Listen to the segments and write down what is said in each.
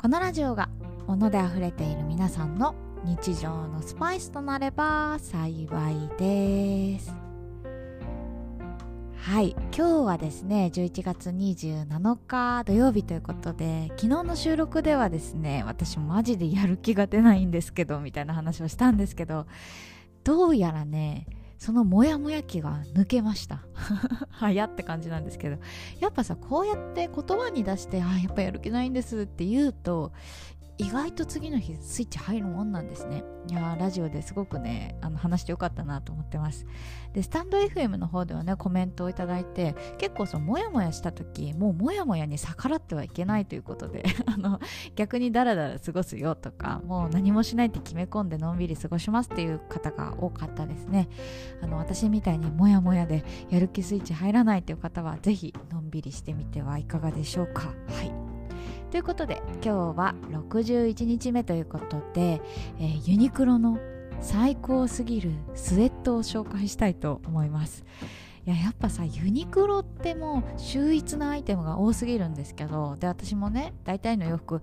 このラジオが物で溢れている皆さんの日常のスパイスとなれば幸いです。はい今日はですね11月27日土曜日ということで昨日の収録ではですね私マジでやる気が出ないんですけどみたいな話をしたんですけどどうやらねそのモヤモヤ期が抜けました。はやって感じなんですけど。やっぱさこうやって言葉に出してあやっぱやる気ないんですって言うと意外と次の日スイッチ入るもんなんですね。いやラジオですごくねあの話してよかったなと思ってます。でスタンド FM の方ではねコメントをいただいて結構そのモヤモヤした時もうモヤモヤに逆らってはいけないということで あの逆にダラダラ過ごすよとかもう何もしないって決め込んでのんびり過ごしますっていう方が多かったですね。あの私みたいにモヤモヤでやる気スイッチ入らないという方はぜひのんびりしてみてはいかがでしょうか。はい。ということで今日は61日目ということで、えー、ユニクロの最高すぎるスウェットを紹介したいと思います。いややっぱさユニクロってもう秀逸なアイテムが多すぎるんですけどで私もね大体の洋服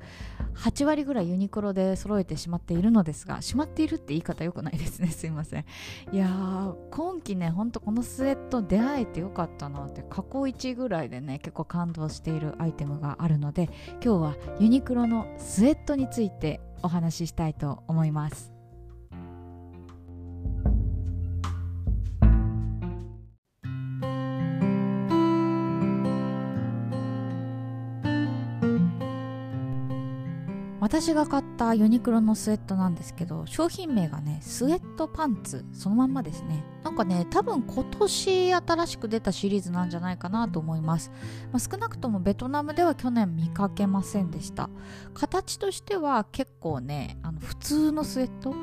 8割ぐらいユニクロで揃えてしまっているのですがしまっているって言い方よくないですね。すいません。いやー今季ねほんとこのスウェット出会えてよかったなって過去1ぐらいでね結構感動しているアイテムがあるので今日はユニクロのスウェットについてお話ししたいと思います。私が買ったユニクロのスウェットなんですけど商品名がねスウェットパンツそのまんまですね。なんかね多分今年新しく出たシリーズなんじゃないかなと思います、まあ、少なくともベトナムでは去年見かけませんでした。形としては結構ねあの普通のスウェット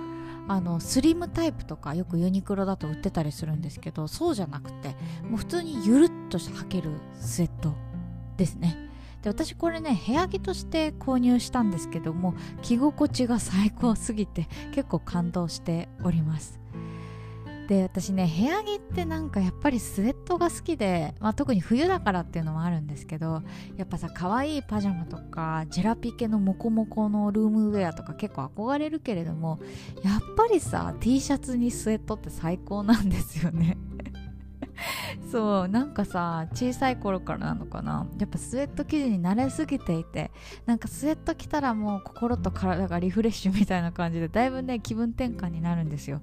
あのスリムタイプとかよくユニクロだと売ってたりするんですけどそうじゃなくてもう普通にゆるっとして履けるスウェットですね。で私これね部屋着として購入したんですけども着心地が最高すぎて結構感動しております。で私ね部屋着ってなんかやっぱりスウェットが好きで、まあ、特に冬だからっていうのもあるんですけどやっぱさ可愛いパジャマとかジェラピケのモコモコのルームウェアとか結構憧れるけれどもやっぱりさ T シャツにスウェットって最高なんですよね。そうなんかさ小さい頃からなのかな。やっぱスウェット生地に慣れすぎていてなんかスウェット着たらもう心と体がリフレッシュみたいな感じでだいぶね気分転換になるんですよ。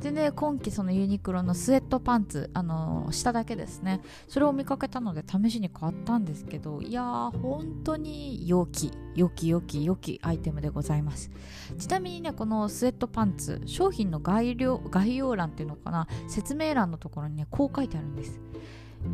でね今季そのユニクロのスウェットパンツあの、下だけですね。それを見かけたので試しに買ったんですけどいやー本当に良き良き良き良きアイテムでございます。ちなみにねこのスウェットパンツ商品の概要概要欄っていうのかな説明欄のところにねこう書いてあるんです。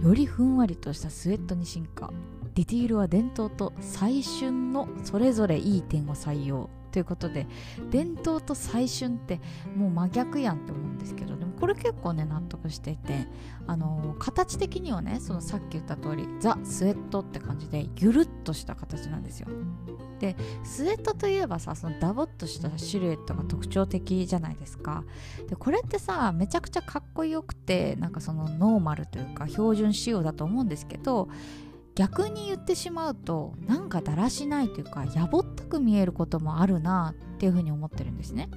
よりふんわりとしたスウェットに進化。ディティールは伝統と最春のそれぞれいい点を採用。ということで伝統と最春ってもう真逆やんって思うんですけどねこれ結構ね納得していてあの、形的にはねそのさっき言った通りザ・スウェットって感じでゆるっとした形なんですよでスウェットといえばさそのダボっとしたシルエットが特徴的じゃないですかでこれってさめちゃくちゃかっこよくてなんかそのノーマルというか標準仕様だと思うんですけど逆に言ってしまうとなんかだらしないというかやぼったく見えることもあるなっていうふうに思ってるんですね。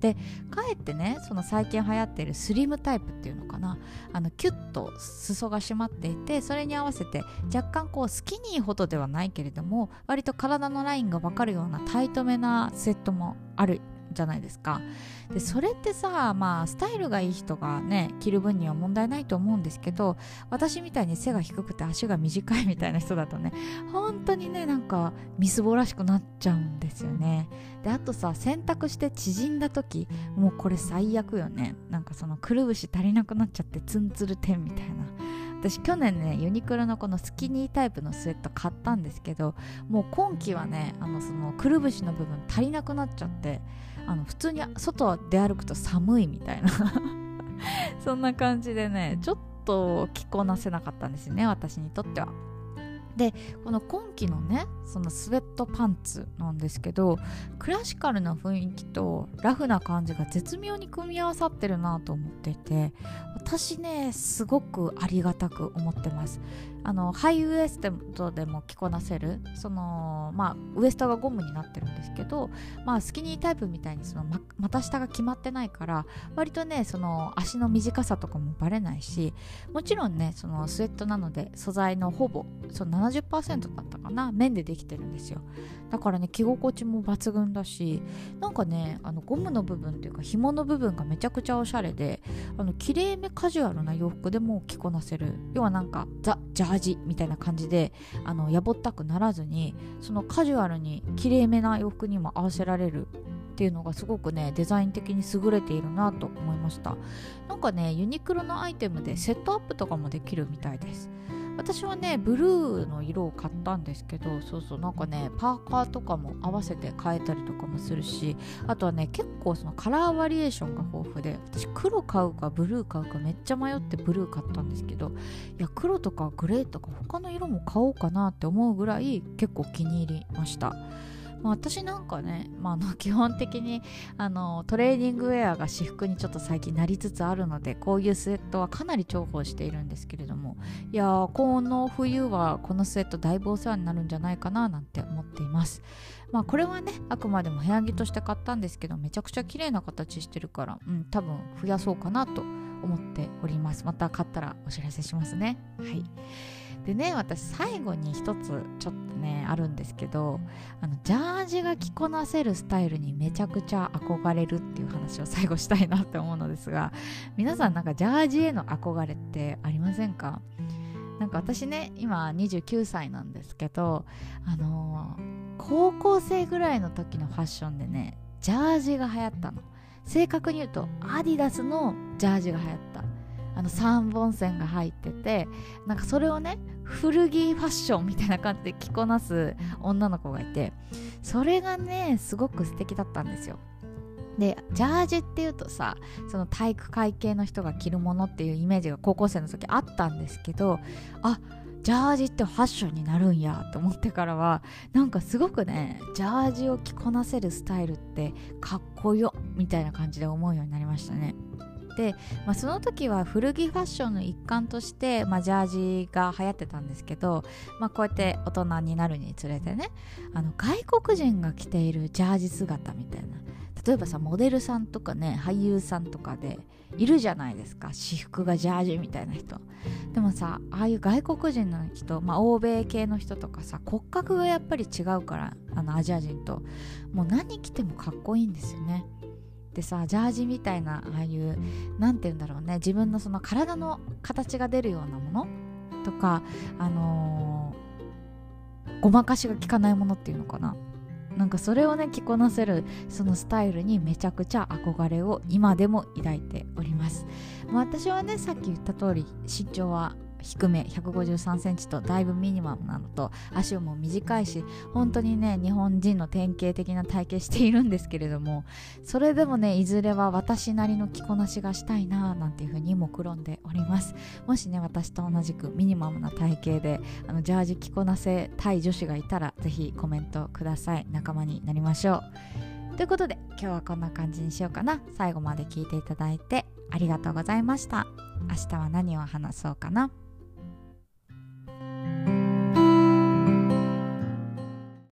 でかえってねその最近流行っているスリムタイプっていうのかな。あのキュッと裾が締まっていてそれに合わせて若干こうスキニーほどではないけれども割と体のラインが分かるようなタイトめなセットもあるじゃないですか。でそれってさまあスタイルがいい人がね着る分には問題ないと思うんですけど私みたいに背が低くて足が短いみたいな人だとね本当にねなんかみすぼらしくなっちゃうんですよね。であとさ洗濯して縮んだ時もうこれ最悪よね。なんかそのくるぶし足りなくなっちゃってツンツルテンみたいな。私去年ねユニクロのこのスキニータイプのスウェット買ったんですけどもう今季はねあのそのくるぶしの部分足りなくなっちゃってあの普通に外で歩くと寒いみたいな そんな感じでねちょっと着こなせなかったんですよね私にとっては。でこの今季のねそのスウェットパンツなんですけどクラシカルな雰囲気とラフな感じが絶妙に組み合わさってるなと思っていて私ねすごくありがたく思ってます。あのハイウエストでも着こなせるそのまあウエストがゴムになってるんですけどまあスキニータイプみたいにそのま股下が決まってないから割とねその足の短さとかもバレないしもちろんねそのスウェットなので素材のほぼその70%だったかな綿でできてるんですよ。だからね着心地も抜群だしなんかねあのゴムの部分っていうか紐の部分がめちゃくちゃおしゃれであの綺麗めカジュアルな洋服でも着こなせる。要はなんかザ・ジャージみたいな感じであのやぼったくならずにそのカジュアルにきれいめな洋服にも合わせられるっていうのがすごくねデザイン的に優れているなと思いました。なんかねユニクロのアイテムでセットアップとかもできるみたいです。私はねブルーの色を買ったんですけどそうそうなんかねパーカーとかも合わせて変えたりとかもするしあとはね結構そのカラーバリエーションが豊富で私黒買うかブルー買うかめっちゃ迷ってブルー買ったんですけどいや黒とかグレーとか他の色も買おうかなって思うぐらい結構気に入りました、私なんかね、まあ、あの基本的にあのトレーニングウェアが私服にちょっと最近なりつつあるのでこういうスウェットはかなり重宝しているんですけれどもいやこの冬はこのスウェットだいぶお世話になるんじゃないかななんて思っています。まあこれはねあくまでも部屋着として買ったんですけどめちゃくちゃ綺麗な形してるから、うん、多分増やそうかなと思っております。また買ったらお知らせしますね。はい。でね私最後に一つちょっあるんですけどあのジャージが着こなせるスタイルにめちゃくちゃ憧れるっていう話を最後したいなって思うのですが皆さんなんかジャージへの憧れってありませんか？なんか私ね今29歳なんですけどあのー、高校生ぐらいの時のファッションでねジャージが流行ったの。正確に言うとアディダスのジャージが流行った。あの3本線が入っててなんかそれをね古着ファッションみたいな感じで着こなす女の子がいてそれがねすごく素敵だったんですよ。でジャージっていうとさその体育会系の人が着るものっていうイメージが高校生の時あったんですけどあジャージってファッションになるんやと思ってからはなんかすごくねジャージを着こなせるスタイルってかっこよみたいな感じで思うようになりましたね。で、まあ、その時は古着ファッションの一環として、まあ、ジャージが流行ってたんですけど、まあ、こうやって大人になるにつれてねあの外国人が着ているジャージ姿みたいな。例えばさモデルさんとかね俳優さんとかでいるじゃないですか。私服がジャージみたいな人。でもさああいう外国人の人、まあ、欧米系の人とかさ骨格がやっぱり違うからあのアジア人と。もう何着てもかっこいいんですよね。ってさジャージみたいなああいう何て言うんだろうね。自分のその体の形が出るようなもの？とかあのー、ごまかしが効かないものっていうのかな？なんかそれをね着こなせるそのスタイルにめちゃくちゃ憧れを今でも抱いております、まあ、私はねさっき言った通り身長は低め153センチとだいぶミニマムなのと足も短いし本当にね日本人の典型的な体型しているんですけれどもそれでもねいずれは私なりの着こなしがしたいななんていうふうに目論んでおります。もしね私と同じくミニマムな体型であのジャージ着こなせたい女子がいたらぜひコメントください。仲間になりましょう。ということで今日はこんな感じにしようかな。最後まで聞いていただいてありがとうございました。明日は何を話そうかな。